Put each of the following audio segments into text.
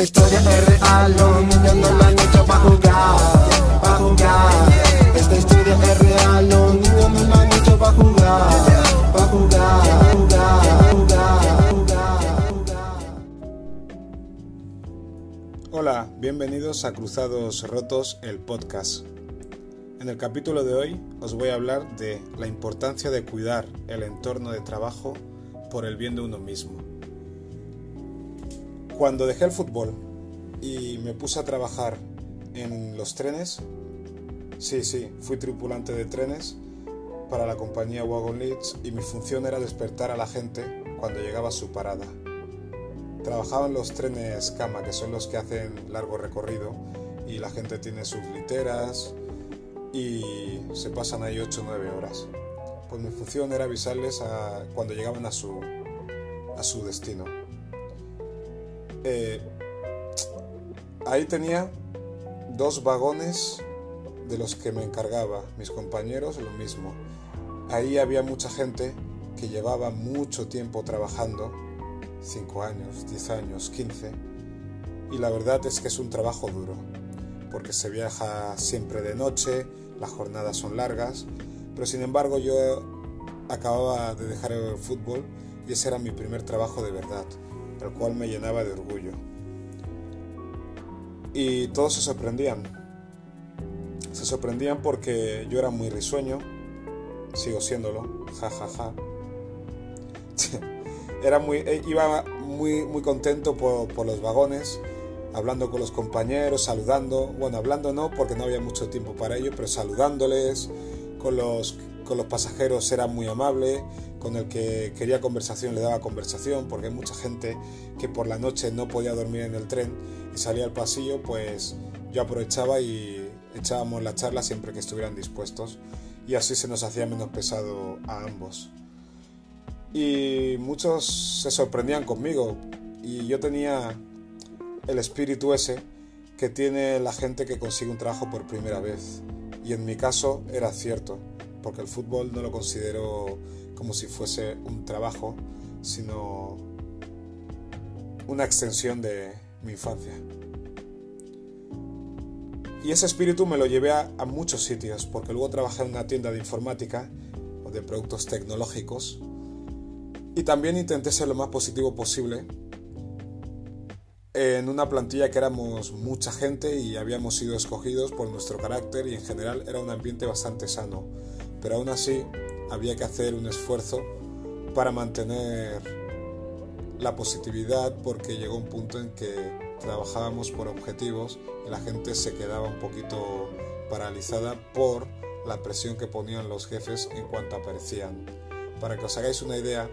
Esta historia es real, los niños no la han hecho pa' jugar, pa' jugar. Esta historia es real, los niños no la han hecho pa' jugar, pa' jugar, jugar, jugar, jugar, jugar. Hola, bienvenidos a Cruzados Rotos, el podcast. En el capítulo de hoy os voy a hablar de la importancia de cuidar el entorno de trabajo por el bien de uno mismo. Cuando dejé el fútbol y me puse a trabajar en los trenes, sí, sí, fui tripulante de trenes para la compañía Wagon Leeds y mi función era despertar a la gente cuando llegaba a su parada. Trabajaba en los trenes cama, que son los que hacen largo recorrido y la gente tiene sus literas y se pasan ahí 8 o 9 horas. Pues mi función era avisarles a, cuando llegaban a su, a su destino. Eh, ahí tenía dos vagones de los que me encargaba, mis compañeros lo mismo. Ahí había mucha gente que llevaba mucho tiempo trabajando, 5 años, 10 años, 15, y la verdad es que es un trabajo duro, porque se viaja siempre de noche, las jornadas son largas, pero sin embargo yo acababa de dejar el fútbol y ese era mi primer trabajo de verdad el cual me llenaba de orgullo. Y todos se sorprendían. Se sorprendían porque yo era muy risueño, sigo siéndolo, ja ja ja. Era muy, eh, iba muy, muy contento por, por los vagones, hablando con los compañeros, saludando, bueno, hablando no porque no había mucho tiempo para ello, pero saludándoles, con los, con los pasajeros era muy amable, con el que quería conversación le daba conversación, porque hay mucha gente que por la noche no podía dormir en el tren y salía al pasillo, pues yo aprovechaba y echábamos la charla siempre que estuvieran dispuestos y así se nos hacía menos pesado a ambos. Y muchos se sorprendían conmigo y yo tenía el espíritu ese que tiene la gente que consigue un trabajo por primera vez. Y en mi caso era cierto, porque el fútbol no lo considero como si fuese un trabajo, sino una extensión de mi infancia. Y ese espíritu me lo llevé a, muchos sitios, porque luego trabajé en una tienda de informática o de productos tecnológicos y también intenté ser lo más positivo posible en una plantilla que éramos mucha gente y habíamos sido escogidos por nuestro carácter y en general era un ambiente bastante sano, pero aún así había que hacer un esfuerzo para mantener la positividad porque llegó un punto en que trabajábamos por objetivos y la gente se quedaba un poquito paralizada por la presión que ponían los jefes en cuanto aparecían. Para que os hagáis una idea,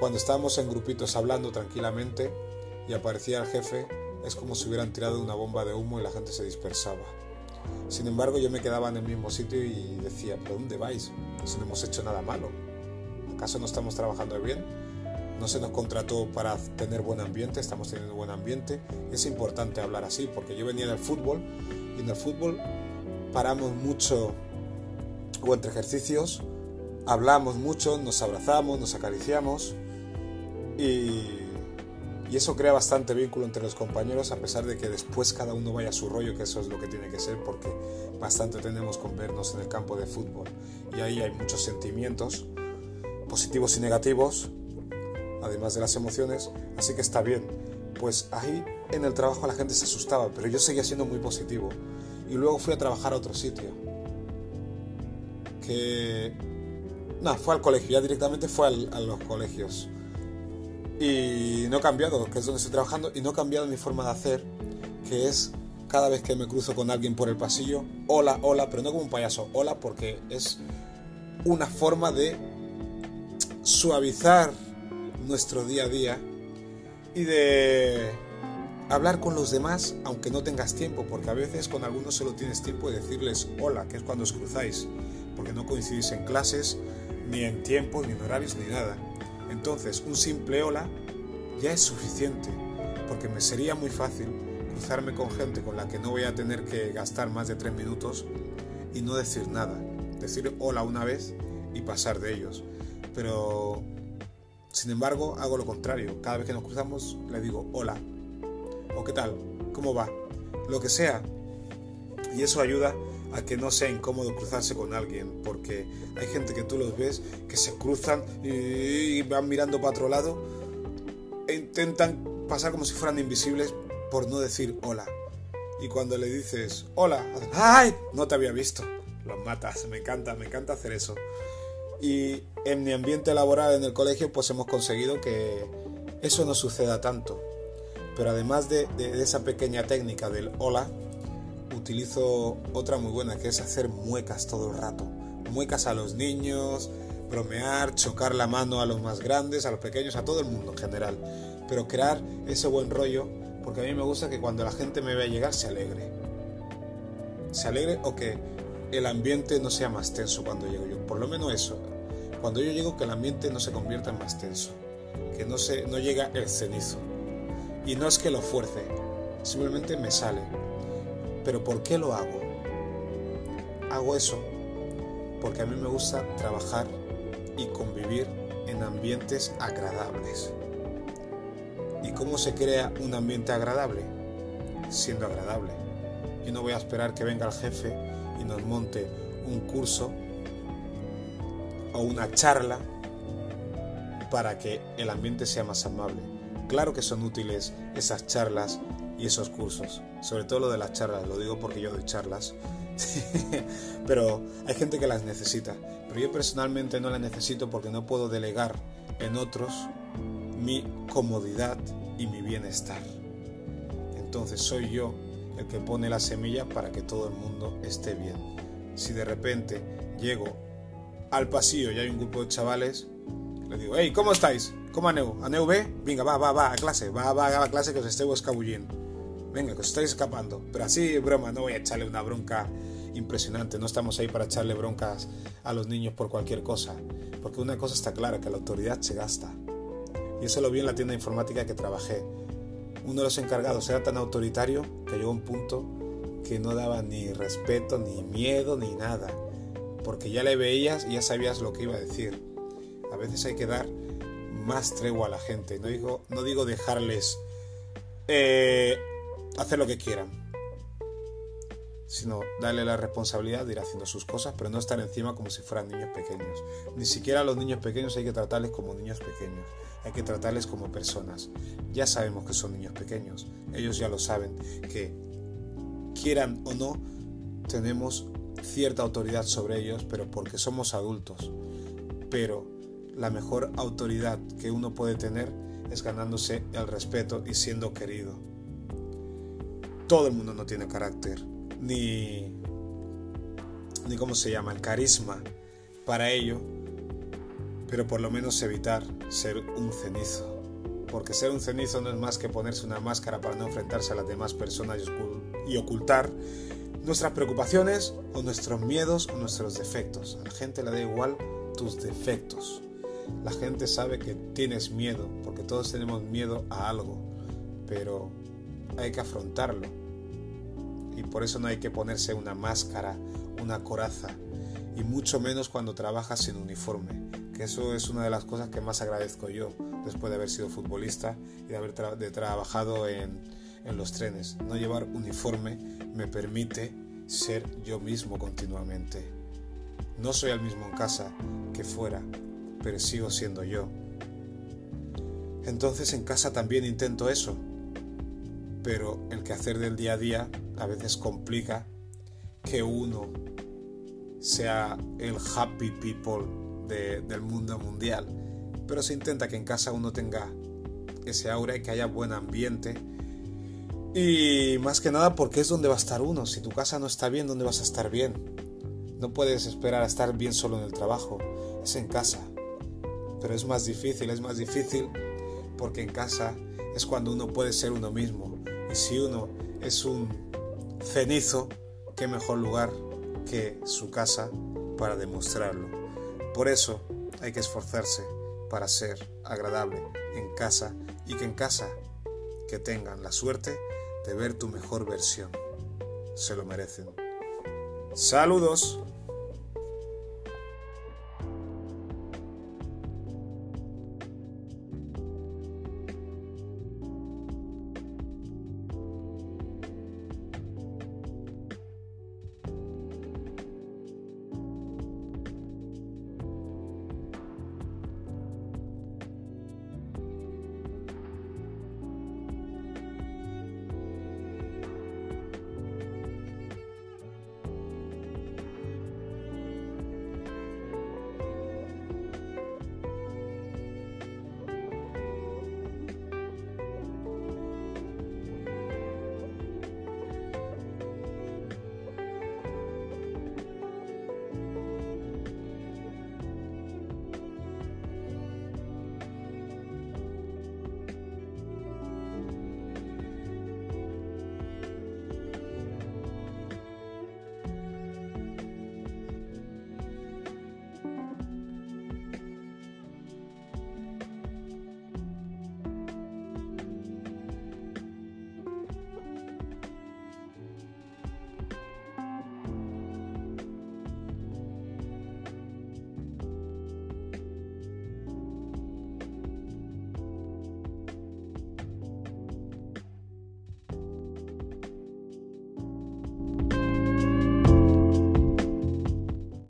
cuando estábamos en grupitos hablando tranquilamente y aparecía el jefe, es como si hubieran tirado una bomba de humo y la gente se dispersaba. Sin embargo, yo me quedaba en el mismo sitio y decía, ¿pero dónde vais? Si no hemos hecho nada malo. ¿Acaso no estamos trabajando bien? No se nos contrató para tener buen ambiente, estamos teniendo buen ambiente. Es importante hablar así, porque yo venía del fútbol y en el fútbol paramos mucho o entre ejercicios, hablamos mucho, nos abrazamos, nos acariciamos y y eso crea bastante vínculo entre los compañeros a pesar de que después cada uno vaya a su rollo, que eso es lo que tiene que ser porque bastante tenemos con vernos en el campo de fútbol. Y ahí hay muchos sentimientos, positivos y negativos, además de las emociones, así que está bien. Pues ahí en el trabajo la gente se asustaba, pero yo seguía siendo muy positivo. Y luego fui a trabajar a otro sitio. Que... No, fue al colegio, ya directamente fue al, a los colegios y no he cambiado, que es donde estoy trabajando, y no he cambiado mi forma de hacer, que es cada vez que me cruzo con alguien por el pasillo, hola, hola, pero no como un payaso, hola, porque es una forma de suavizar nuestro día a día y de hablar con los demás aunque no tengas tiempo, porque a veces con algunos solo tienes tiempo de decirles hola, que es cuando os cruzáis, porque no coincidís en clases, ni en tiempo, ni en horarios, ni nada. Entonces, un simple hola ya es suficiente, porque me sería muy fácil cruzarme con gente con la que no voy a tener que gastar más de tres minutos y no decir nada. Decir hola una vez y pasar de ellos. Pero, sin embargo, hago lo contrario. Cada vez que nos cruzamos, le digo hola. o qué tal, cómo va, lo que sea. Y eso ayuda a que no sea incómodo cruzarse con alguien, porque hay gente que tú los ves que se cruzan y van mirando para otro lado e intentan pasar como si fueran invisibles por no decir hola. Y cuando le dices hola, ¡ay! No te había visto. Los matas, me encanta, me encanta hacer eso. Y en mi ambiente laboral en el colegio pues hemos conseguido que eso no suceda tanto. Pero además de, de esa pequeña técnica del hola, utilizo otra muy buena que es hacer muecas todo el rato. Muecas a los niños, bromear, chocar la mano a los más grandes, a los pequeños, a todo el mundo en general. Pero crear ese buen rollo, porque a mí me gusta que cuando la gente me vea llegar se alegre. Se alegre o que el ambiente no sea más tenso cuando llego yo. Por lo menos eso. Cuando yo llego que el ambiente no se convierta en más tenso. Que no, se, no llega el cenizo. Y no es que lo fuerce, simplemente me sale. Pero ¿por qué lo hago? Hago eso porque a mí me gusta trabajar y convivir en ambientes agradables. ¿Y cómo se crea un ambiente agradable? Siendo agradable. Yo no voy a esperar que venga el jefe y nos monte un curso o una charla para que el ambiente sea más amable. Claro que son útiles esas charlas y esos cursos, sobre todo lo de las charlas, lo digo porque yo doy charlas, pero hay gente que las necesita, pero yo personalmente no las necesito porque no puedo delegar en otros mi comodidad y mi bienestar. Entonces soy yo el que pone la semilla para que todo el mundo esté bien. Si de repente llego al pasillo y hay un grupo de chavales, le digo, hey, ¿cómo estáis? ¿Cómo aneu? ¿Aneu ve? Venga, va, va, va, a clase, va, va, a clase que os estoy escabullendo. Venga, que os estáis escapando. Pero así, broma, no voy a echarle una bronca impresionante. No estamos ahí para echarle broncas a los niños por cualquier cosa. Porque una cosa está clara, que la autoridad se gasta. Y eso lo vi en la tienda informática que trabajé. Uno de los encargados era tan autoritario que llegó a un punto que no daba ni respeto, ni miedo, ni nada. Porque ya le veías y ya sabías lo que iba a decir. A veces hay que dar más tregua a la gente. No digo, no digo dejarles eh, hacer lo que quieran, sino darle la responsabilidad de ir haciendo sus cosas, pero no estar encima como si fueran niños pequeños. Ni siquiera a los niños pequeños hay que tratarles como niños pequeños, hay que tratarles como personas. Ya sabemos que son niños pequeños, ellos ya lo saben, que quieran o no, tenemos cierta autoridad sobre ellos, pero porque somos adultos. Pero la mejor autoridad que uno puede tener es ganándose el respeto y siendo querido. Todo el mundo no tiene carácter, ni, ni cómo se llama, el carisma para ello, pero por lo menos evitar ser un cenizo. Porque ser un cenizo no es más que ponerse una máscara para no enfrentarse a las demás personas y ocultar nuestras preocupaciones o nuestros miedos o nuestros defectos. A la gente le da igual tus defectos. La gente sabe que tienes miedo, porque todos tenemos miedo a algo, pero hay que afrontarlo. Y por eso no hay que ponerse una máscara, una coraza, y mucho menos cuando trabajas sin uniforme, que eso es una de las cosas que más agradezco yo, después de haber sido futbolista y de haber de trabajado en, en los trenes. No llevar uniforme me permite ser yo mismo continuamente. No soy el mismo en casa que fuera, pero sigo siendo yo. Entonces en casa también intento eso, pero el quehacer del día a día a veces complica que uno sea el happy people del mundo mundial, pero se intenta que en casa uno tenga ese aura y que haya buen ambiente. Y más que nada porque es donde va a estar uno. Si tu casa no está bien, ¿dónde vas a estar bien? No puedes esperar a estar bien solo en el trabajo, es en casa pero es más difícil, es más difícil porque en casa es cuando uno puede ser uno mismo. Y si uno es un cenizo, qué mejor lugar que su casa para demostrarlo. Por eso hay que esforzarse para ser agradable en casa y que en casa que tengan la suerte de ver tu mejor versión. Se lo merecen. Saludos.